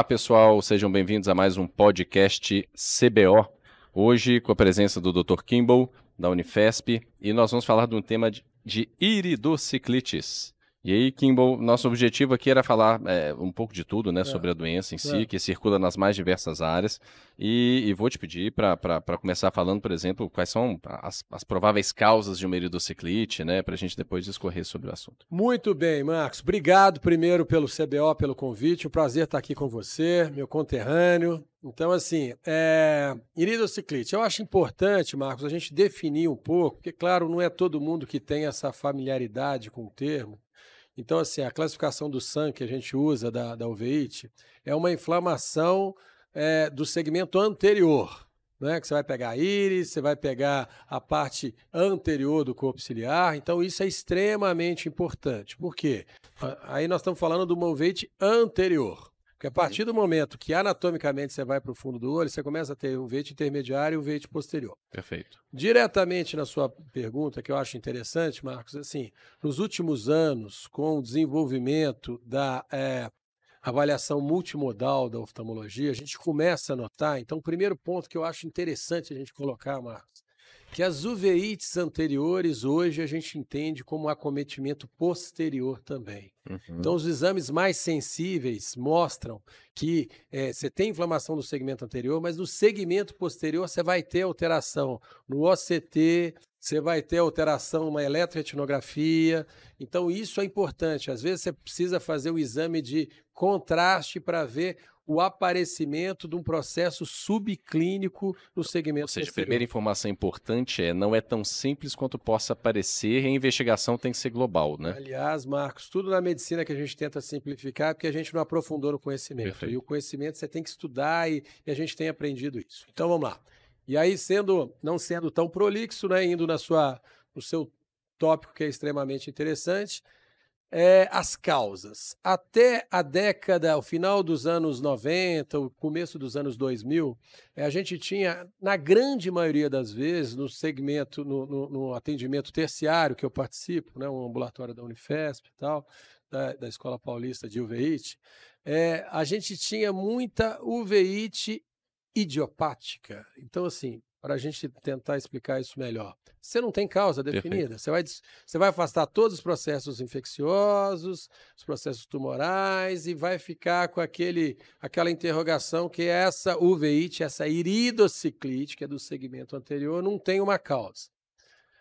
Olá, pessoal, sejam bem-vindos a mais um podcast CBO. Hoje, com a presença do Dr. Kimball, da Unifesp, e nós vamos falar de um tema de, de iridociclites. E aí, Kimball, nosso objetivo aqui era falar é, um pouco de tudo, né, é. sobre a doença em si, é. que circula nas mais diversas áreas. E, e vou te pedir para começar falando, por exemplo, quais são as, as prováveis causas de uma iridociclite, né, para a gente depois discorrer sobre o assunto. Muito bem, Marcos. Obrigado primeiro pelo CBO, pelo convite. Um prazer estar aqui com você, meu conterrâneo. Então, assim, é... iridociclite. Eu acho importante, Marcos, a gente definir um pouco, porque, claro, não é todo mundo que tem essa familiaridade com o termo. Então, assim, a classificação do sangue que a gente usa da, da é uma inflamação é, do segmento anterior, né? Que você vai pegar a íris, você vai pegar a parte anterior do corpo ciliar. Então, isso é extremamente importante. Por quê? Aí nós estamos falando do movete anterior. Porque a partir do momento que anatomicamente você vai para o fundo do olho, você começa a ter o veite intermediário e o veite posterior. Perfeito. Diretamente na sua pergunta, que eu acho interessante, Marcos, assim, nos últimos anos, com o desenvolvimento da é, avaliação multimodal da oftalmologia, a gente começa a notar. Então, o primeiro ponto que eu acho interessante a gente colocar, Marcos, que as uveites anteriores hoje a gente entende como acometimento posterior também. Uhum. Então, os exames mais sensíveis mostram que é, você tem inflamação no segmento anterior, mas no segmento posterior você vai ter alteração no OCT, você vai ter alteração numa eletroretinografia. Então, isso é importante. Às vezes, você precisa fazer o um exame de contraste para ver o aparecimento de um processo subclínico no segmento Ou seja, posterior. a primeira informação importante é não é tão simples quanto possa parecer e a investigação tem que ser global, né? Aliás, Marcos, tudo na medicina que a gente tenta simplificar é porque a gente não aprofundou no conhecimento. Perfeito. E o conhecimento você tem que estudar e, e a gente tem aprendido isso. Então vamos lá. E aí, sendo não sendo tão prolixo, né, indo na sua, no seu tópico que é extremamente interessante, é, as causas. Até a década, o final dos anos 90, o começo dos anos 2000, é, a gente tinha, na grande maioria das vezes, no segmento, no, no, no atendimento terciário que eu participo, né, um ambulatório da Unifesp e tal, da, da Escola Paulista de uveíte, é, a gente tinha muita uveíte idiopática. Então, assim, para a gente tentar explicar isso melhor. Você não tem causa definida. Você vai, você vai afastar todos os processos infecciosos, os processos tumorais e vai ficar com aquele, aquela interrogação que essa uveíte, essa iridociclite, que é do segmento anterior, não tem uma causa.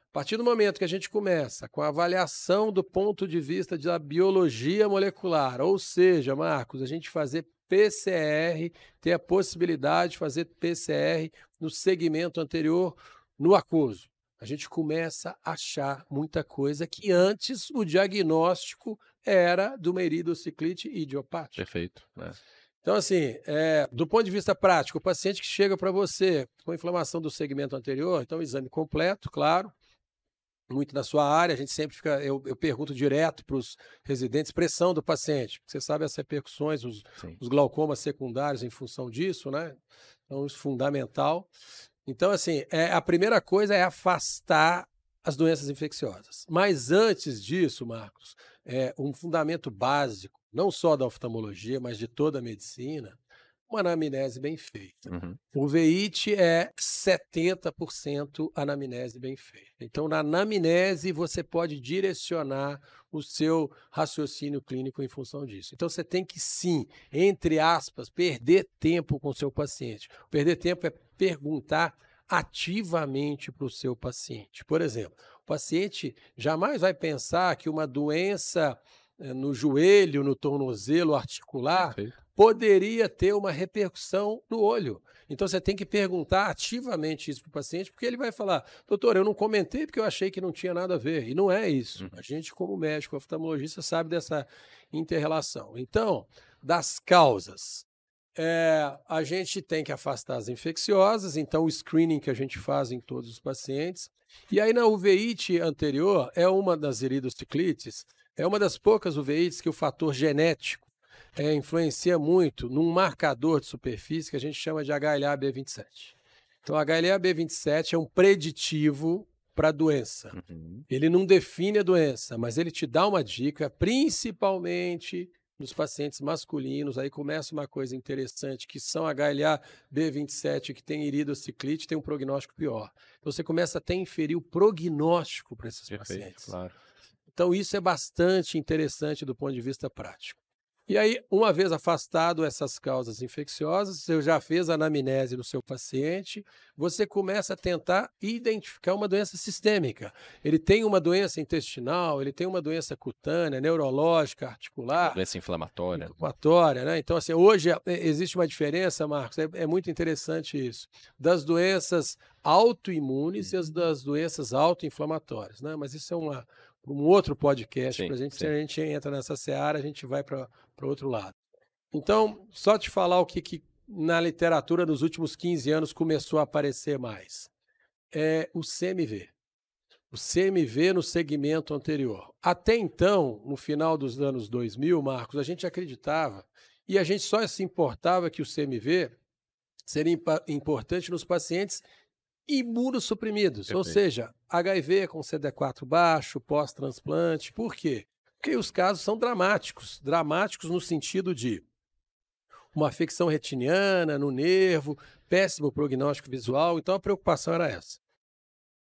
A partir do momento que a gente começa com a avaliação do ponto de vista da biologia molecular, ou seja, Marcos, a gente fazer PCR, ter a possibilidade de fazer PCR no segmento anterior, no aquoso. A gente começa a achar muita coisa que antes o diagnóstico era do meridociclite idiopática. Perfeito. Né? Então, assim, é, do ponto de vista prático, o paciente que chega para você com inflamação do segmento anterior, então exame completo, claro, muito na sua área, a gente sempre fica, eu, eu pergunto direto para os residentes, pressão do paciente, você sabe as repercussões, os, os, glaucomas secundários em função disso, né? Então, isso é fundamental. Então, assim, é, a primeira coisa é afastar as doenças infecciosas. Mas antes disso, Marcos, é um fundamento básico, não só da oftalmologia, mas de toda a medicina, uma anamnese bem feita. Uhum. O VEIT é 70% anamnese bem feita. Então, na anamnese, você pode direcionar o seu raciocínio clínico em função disso. Então, você tem que, sim, entre aspas, perder tempo com o seu paciente. Perder tempo é perguntar ativamente para o seu paciente. Por exemplo, o paciente jamais vai pensar que uma doença eh, no joelho, no tornozelo articular, Perfeito poderia ter uma repercussão no olho. Então você tem que perguntar ativamente isso para o paciente, porque ele vai falar: doutor, eu não comentei porque eu achei que não tinha nada a ver. E não é isso. Uhum. A gente, como médico oftalmologista, sabe dessa interrelação. Então, das causas. É, a gente tem que afastar as infecciosas, então o screening que a gente faz em todos os pacientes. E aí na uveíte anterior, é uma das iridociclites, é uma das poucas uveites que o fator genético é, influencia muito num marcador de superfície que a gente chama de HLA-B27. Então, HLA-B27 é um preditivo para a doença. Uhum. Ele não define a doença, mas ele te dá uma dica, principalmente nos pacientes masculinos. Aí começa uma coisa interessante, que são HLA B27, que tem iridociclite, tem um prognóstico pior. Então você começa até a inferir o prognóstico para esses Perfeito, pacientes. Claro. Então isso é bastante interessante do ponto de vista prático. E aí, uma vez afastado essas causas infecciosas, você já fez a anamnese do seu paciente, você começa a tentar identificar uma doença sistêmica. Ele tem uma doença intestinal, ele tem uma doença cutânea, neurológica, articular. Doença inflamatória. Inflamatória, né? Então, assim, hoje é, existe uma diferença, Marcos, é, é muito interessante isso, das doenças autoimunes e as das doenças autoinflamatórias, né? Mas isso é uma, um outro podcast para a gente. Se a gente entra nessa seara, a gente vai para outro lado. Então, só te falar o que, que na literatura nos últimos 15 anos começou a aparecer mais. É o CMV. O CMV no segmento anterior. Até então, no final dos anos 2000, Marcos, a gente acreditava e a gente só se importava que o CMV seria importante nos pacientes imunossuprimidos, Perfeito. ou seja, HIV com CD4 baixo, pós-transplante. Por quê? Porque os casos são dramáticos dramáticos no sentido de uma afecção retiniana no nervo, péssimo prognóstico visual. Então a preocupação era essa.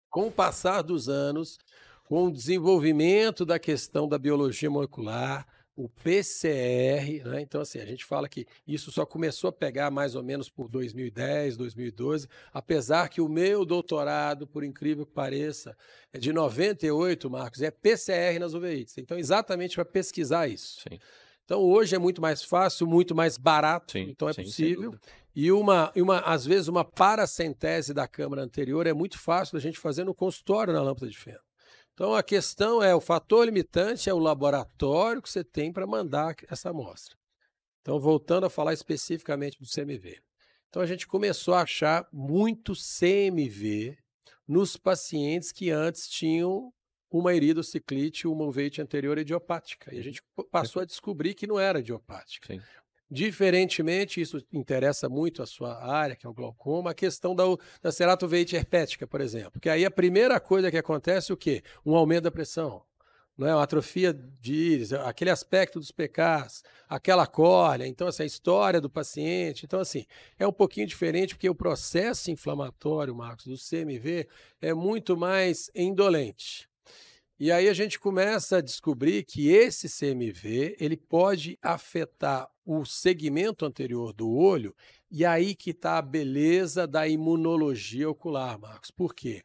Com o passar dos anos, com o desenvolvimento da questão da biologia molecular, o PCR, né? então assim, a gente fala que isso só começou a pegar mais ou menos por 2010, 2012, apesar que o meu doutorado, por incrível que pareça, é de 98, Marcos, é PCR nas uveites. Então, exatamente para pesquisar isso. Sim. Então, hoje é muito mais fácil, muito mais barato, sim, então é sim, possível. E uma, uma, às vezes, uma paracentese da câmara anterior é muito fácil da gente fazer no consultório na lâmpada de feno. Então a questão é o fator limitante é o laboratório que você tem para mandar essa amostra. Então voltando a falar especificamente do CMV. Então a gente começou a achar muito CMV nos pacientes que antes tinham uma iridociclite, uma uveite anterior idiopática. E a gente passou a descobrir que não era idiopática. Sim. Diferentemente, isso interessa muito a sua área, que é o glaucoma, a questão da, da ceratoveite herpética, por exemplo. Que aí a primeira coisa que acontece é o quê? Um aumento da pressão. Não é? Uma atrofia de íris, aquele aspecto dos PKs, aquela córnea, então assim, a história do paciente. Então, assim, é um pouquinho diferente, porque o processo inflamatório, Marcos, do CMV é muito mais indolente. E aí a gente começa a descobrir que esse CMV ele pode afetar o segmento anterior do olho, e aí que está a beleza da imunologia ocular, Marcos. Por quê?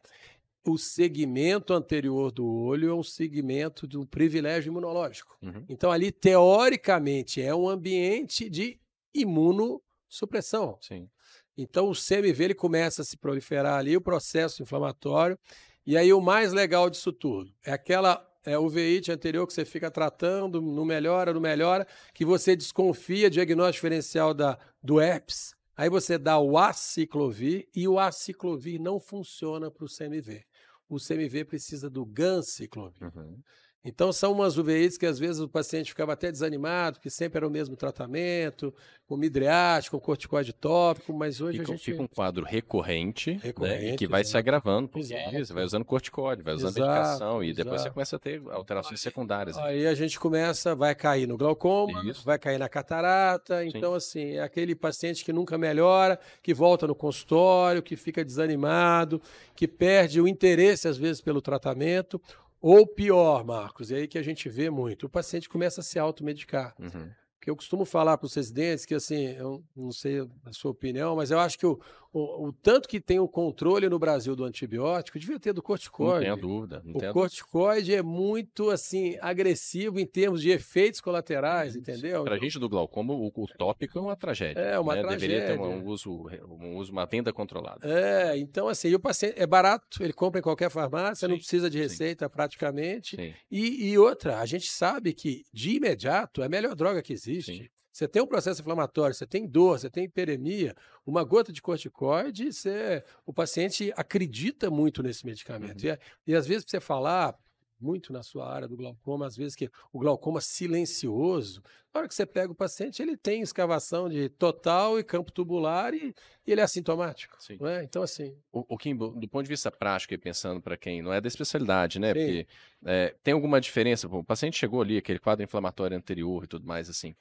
O segmento anterior do olho é um segmento do privilégio imunológico. Uhum. Então, ali, teoricamente, é um ambiente de imunossupressão. Sim. Então, o CMV ele começa a se proliferar ali, o processo inflamatório, e aí o mais legal disso tudo é aquela é, uveíte anterior que você fica tratando, não melhora, não melhora, que você desconfia diagnóstico diferencial da, do herpes, aí você dá o aciclovir e o aciclovir não funciona para o CMV. O CMV precisa do ganciclovir. Uhum. Então, são umas UVIs que às vezes o paciente ficava até desanimado, que sempre era o mesmo tratamento, com midriático, com corticoide tópico, mas hoje fica, a gente... Fica um quadro recorrente, recorrente né, que vai se agravando, porque exato. você vai usando corticoide, vai usando exato, medicação, e exato. depois você começa a ter alterações secundárias. Aí a gente começa, vai cair no glaucoma, Isso. vai cair na catarata, Sim. então assim, é aquele paciente que nunca melhora, que volta no consultório, que fica desanimado, que perde o interesse às vezes pelo tratamento, ou pior, Marcos, é aí que a gente vê muito, o paciente começa a se automedicar. Uhum. Porque eu costumo falar para os residentes que, assim, eu não sei a sua opinião, mas eu acho que o, o, o, tanto que tem o controle no Brasil do antibiótico, devia ter do corticoide. Não tenho dúvida. Não o tenho corticoide dúvida. é muito, assim, agressivo em termos de efeitos colaterais, entendeu? Para a gente do glaucoma, o, o, tópico é uma tragédia. É, uma né? tragédia. Deveria ter um uso, um uso, uma venda controlada. É, então, assim, e o paciente é barato, ele compra em qualquer farmácia, sim, não precisa de receita sim. praticamente. Sim. E, e outra, a gente sabe que, de imediato, é a melhor droga que existe existe. Sim. Você tem um processo inflamatório, você tem dor, você tem hiperemia, uma gota de corticoide, você, o paciente acredita muito nesse medicamento. Uhum. E, e, às vezes, para você falar, muito na sua área do glaucoma, às vezes que o glaucoma silencioso, na hora que você pega o paciente, ele tem escavação de total e campo tubular e, e ele é assintomático. É? Então, assim. O, o Kimbo, do ponto de vista prático e pensando para quem não é da especialidade, né? Sim. Porque é, tem alguma diferença? o paciente chegou ali, aquele quadro inflamatório anterior e tudo mais, assim.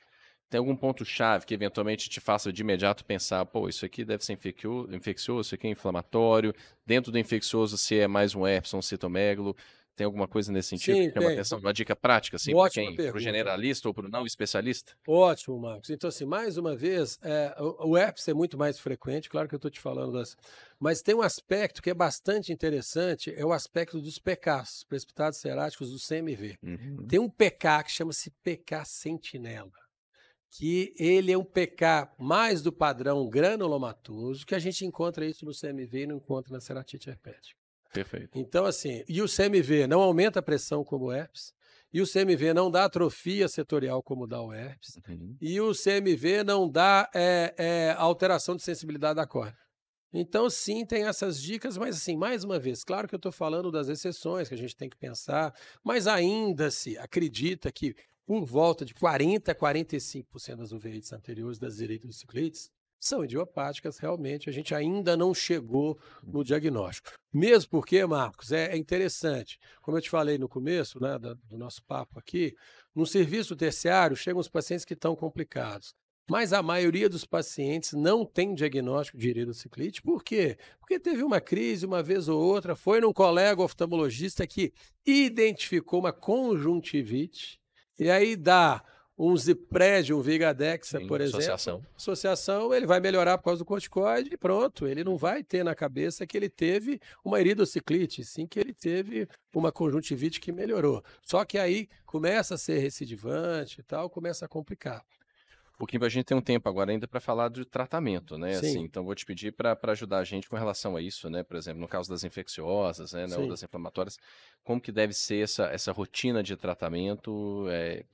Tem algum ponto-chave que eventualmente te faça de imediato pensar, pô, isso aqui deve ser infeccioso, isso aqui é inflamatório. Dentro do infeccioso, se é mais um herpes um citomegalo. Tem alguma coisa nesse sentido Sim, que chama atenção? Uma dica prática, assim, para quem? Para o generalista ou para o não especialista? Ótimo, Marcos. Então, assim, mais uma vez, é, o, o é muito mais frequente, claro que eu estou te falando das. Mas tem um aspecto que é bastante interessante, é o aspecto dos PKs, precipitados seráticos do CMV. Uhum. Tem um PK que chama-se PK sentinela que ele é um PK mais do padrão granulomatoso, que a gente encontra isso no CMV e não encontra na ceratite herpética. Perfeito. Então, assim, e o CMV não aumenta a pressão como o herpes, e o CMV não dá atrofia setorial como dá o herpes, uhum. e o CMV não dá é, é, alteração de sensibilidade da córnea. Então, sim, tem essas dicas, mas assim, mais uma vez, claro que eu estou falando das exceções que a gente tem que pensar, mas ainda se acredita que por volta de 40 a 45% das uveites anteriores das ciclites são idiopáticas, realmente. A gente ainda não chegou no diagnóstico. Mesmo porque, Marcos, é, é interessante. Como eu te falei no começo né, do, do nosso papo aqui, no serviço terciário chegam os pacientes que estão complicados. Mas a maioria dos pacientes não tem diagnóstico de iridociclite. Por quê? Porque teve uma crise uma vez ou outra, foi num colega oftalmologista que identificou uma conjuntivite, e aí dá um Zipred, um Vigadexa, Sim, por exemplo. Associação. Associação, ele vai melhorar por causa do corticoide e pronto. Ele não vai ter na cabeça que ele teve uma iridociclite, sim que ele teve uma conjuntivite que melhorou. Só que aí começa a ser recidivante e tal, começa a complicar. Pouquinho a gente tem um tempo agora ainda para falar do tratamento, né? Sim. Assim, então vou te pedir para ajudar a gente com relação a isso, né? Por exemplo, no caso das infecciosas, né? Ou das inflamatórias, como que deve ser essa, essa rotina de tratamento? É,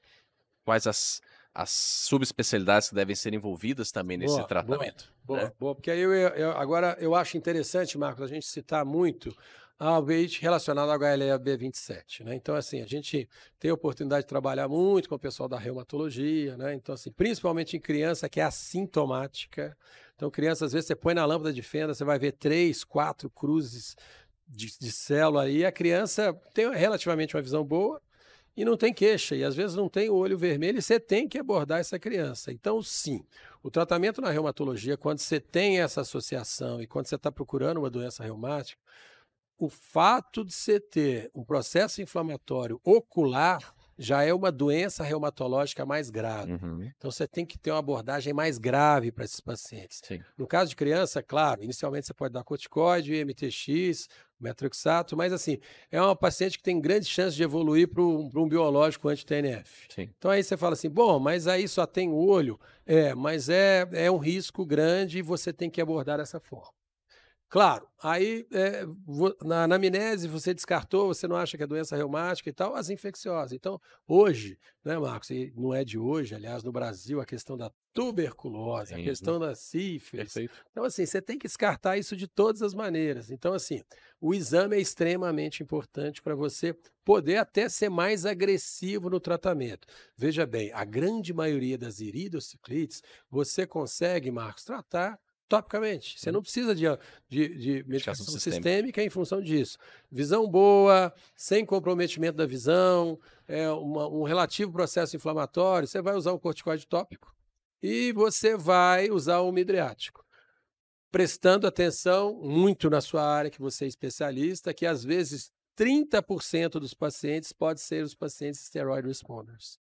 quais as, as subespecialidades que devem ser envolvidas também nesse boa, tratamento. Boa, né? boa, porque aí eu, eu, agora eu acho interessante, Marcos, a gente citar muito a weight relacionado ao HLA B27, né? Então, assim, a gente tem a oportunidade de trabalhar muito com o pessoal da reumatologia, né? Então, assim, principalmente em criança que é assintomática. Então, criança, às vezes, você põe na lâmpada de fenda, você vai ver três, quatro cruzes de, de célula aí. A criança tem relativamente uma visão boa, e não tem queixa, e às vezes não tem o olho vermelho, e você tem que abordar essa criança. Então, sim, o tratamento na reumatologia, quando você tem essa associação e quando você está procurando uma doença reumática, o fato de você ter um processo inflamatório ocular já é uma doença reumatológica mais grave. Uhum. Então você tem que ter uma abordagem mais grave para esses pacientes. Sim. No caso de criança, claro, inicialmente você pode dar corticoide, MTX, metroxato, mas assim, é uma paciente que tem grandes chances de evoluir para um, um, biológico anti-TNF. Então aí você fala assim, bom, mas aí só tem olho. É, mas é, é um risco grande e você tem que abordar dessa forma. Claro, aí é, na anamnese você descartou, você não acha que é doença reumática e tal, as infecciosas. Então, hoje, né, Marcos, e não é de hoje, aliás, no Brasil, a questão da tuberculose, Sim, a questão da sífilis. Perfeito. Então, assim, você tem que descartar isso de todas as maneiras. Então, assim, o exame é extremamente importante para você poder até ser mais agressivo no tratamento. Veja bem, a grande maioria das iridociclites, você consegue, Marcos, tratar topicamente. Você não precisa de, de, de medicação sistêmica em função disso. Visão boa, sem comprometimento da visão, é uma, um relativo processo inflamatório, você vai usar um corticoide tópico e você vai usar um midriático. Prestando atenção muito na sua área, que você é especialista, que às vezes 30% dos pacientes pode ser os pacientes steroid responders.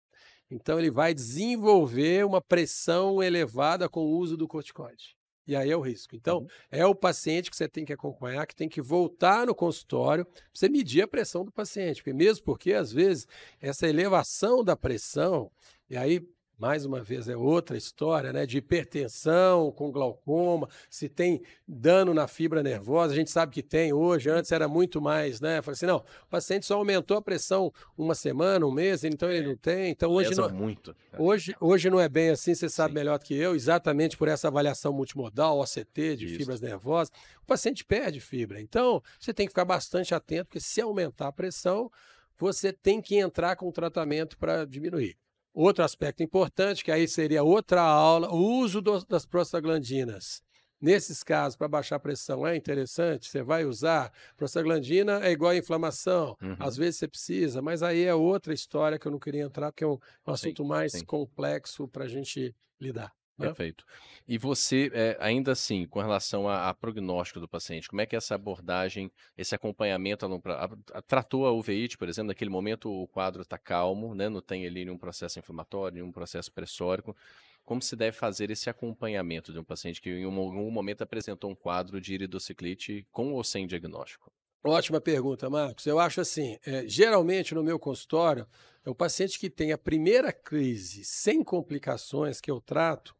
Então, ele vai desenvolver uma pressão elevada com o uso do corticoide. E aí é o risco. Então, uhum. é o paciente que você tem que acompanhar, que tem que voltar no consultório para você medir a pressão do paciente. Mesmo porque, às vezes, essa elevação da pressão, e aí mais uma vez, é outra história, né? De hipertensão com glaucoma, se tem dano na fibra nervosa, a gente sabe que tem hoje, antes era muito mais, né? Falei assim, não, o paciente só aumentou a pressão uma semana, um mês, então ele não tem. Então hoje Pesa não. muito. Hoje, hoje não é bem assim, você sabe Sim. melhor do que eu, exatamente por essa avaliação multimodal, OCT, de Isso. fibras nervosas. O paciente perde fibra. Então, você tem que ficar bastante atento, porque se aumentar a pressão, você tem que entrar com tratamento para diminuir. Outro aspecto importante, que aí seria outra aula, o uso do, das prostaglandinas. Nesses casos, para baixar a pressão é interessante, você vai usar. Prostaglandina é igual a inflamação. Uhum. Às vezes você precisa, mas aí é outra história que eu não queria entrar, porque é um, um assunto sim, mais sim. complexo para a gente lidar. Né? Perfeito. E você, é, ainda assim, com relação a, a, prognóstico do paciente, como é que essa abordagem, esse acompanhamento, a, a, tratou a uveíte, por exemplo, naquele momento o quadro está calmo, né, não tem ali nenhum processo inflamatório, nenhum processo pressórico, como se deve fazer esse acompanhamento de um paciente que em algum momento apresentou um quadro de iridociclite com ou sem diagnóstico? Ótima pergunta, Marcos. Eu acho assim, é, geralmente no meu consultório, é o paciente que tem a primeira crise sem complicações que eu trato,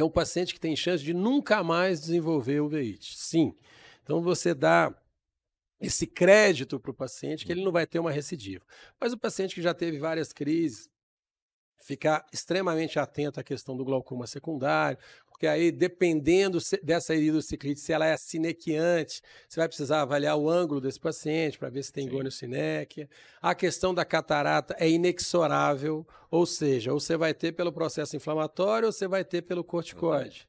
é um paciente que tem chance de nunca mais desenvolver uveíte. Sim. Então você dá esse crédito para o paciente que ele não vai ter uma recidiva. Mas o paciente que já teve várias crises, ficar extremamente atento à questão do glaucoma secundário, porque aí, dependendo dessa iridociclite, se ela é sinequiante, você vai precisar avaliar o ângulo desse paciente para ver se tem goniossinéquia. A questão da catarata é inexorável, ou seja, ou você vai ter pelo processo inflamatório ou você vai ter pelo corticoide.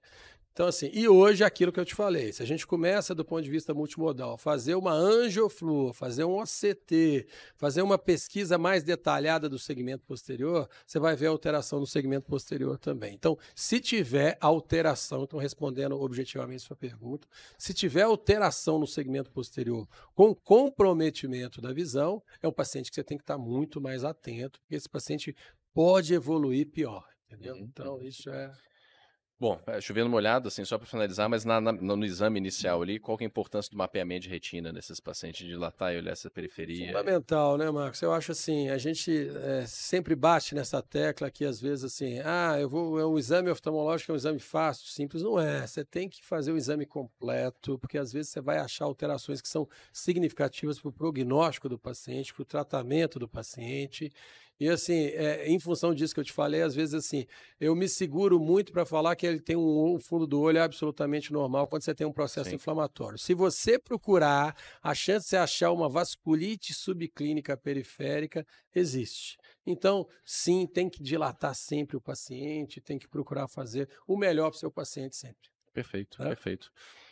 Então, assim, e hoje aquilo que eu te falei, se a gente começa do ponto de vista multimodal, fazer uma angioflua, fazer um OCT, fazer uma pesquisa mais detalhada do segmento posterior, você vai ver alteração no segmento posterior também. Então, se tiver alteração, então respondendo objetivamente sua pergunta, se tiver alteração no segmento posterior com comprometimento da visão, é um paciente que você tem que estar muito mais atento, porque esse paciente pode evoluir pior. Entendeu? Uhum. Então, isso é Bom, é, chovendo molhado, assim, só para finalizar, mas na, na, no exame inicial ali, qual é a importância do mapeamento de retina nesses pacientes, dilatar e olhar essa periferia? Fundamental, né, Marcos? Eu acho assim, a gente é, sempre bate nessa tecla que às vezes assim, ah, eu vou, é um exame oftalmológico é um exame fácil, simples, não é. Você tem que fazer o exame completo, porque às vezes você vai achar alterações que são significativas para o prognóstico do paciente, para o tratamento do paciente. E assim, é, em função disso que eu te falei, às vezes assim, eu me seguro muito para falar que ele tem um, um, fundo do olho absolutamente normal quando você tem um processo sim. inflamatório. Se você procurar, a chance de você achar uma vasculite subclínica periférica existe. Então, sim, tem que dilatar sempre o paciente, tem que procurar fazer o melhor para o seu paciente sempre. Perfeito, é? perfeito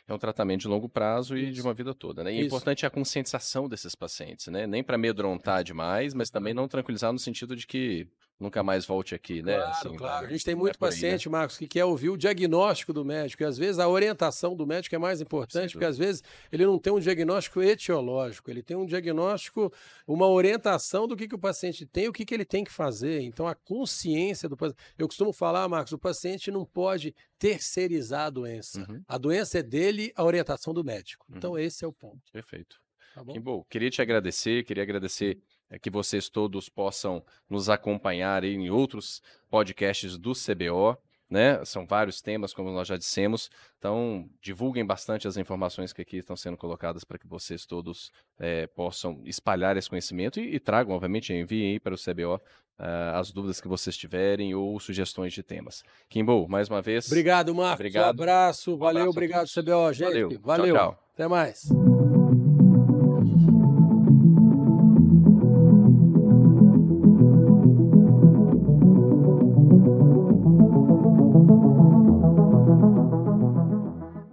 é um tratamento de longo prazo e Isso. de uma vida toda, né? E é importante a conscientização desses pacientes, né? Nem para amedrontar demais, mas também não tranquilizar no sentido de que nunca mais volte aqui, né? Claro, assim, claro. A gente tem muito é paciente, aí, né? Marcos, que quer ouvir o diagnóstico do médico. E às vezes a orientação do médico é mais importante, porque às vezes ele não tem um diagnóstico etiológico, ele tem um diagnóstico, uma orientação do que, que o paciente tem o que, que ele tem que fazer. Então a consciência do paciente. Eu costumo falar, Marcos, o paciente não pode terceirizar a doença. Uhum. A doença é dele, a orientação do médico. Então uhum. esse é o ponto. Perfeito. Tá bom? Kimbo, queria te agradecer, queria agradecer é que vocês todos possam nos acompanhar em outros podcasts do CBO. Né? São vários temas, como nós já dissemos. Então, divulguem bastante as informações que aqui estão sendo colocadas para que vocês todos é, possam espalhar esse conhecimento e, e tragam, obviamente, enviem para o CBO uh, eh, as dúvidas que vocês tiverem ou sugestões de temas. Kimbo, mais uma vez. Obrigado, Marcos. Obrigado. Um abraço. Valeu, um abraço obrigado, CBO, gente. Valeu. Valeu. Tchau, tchau. Até mais.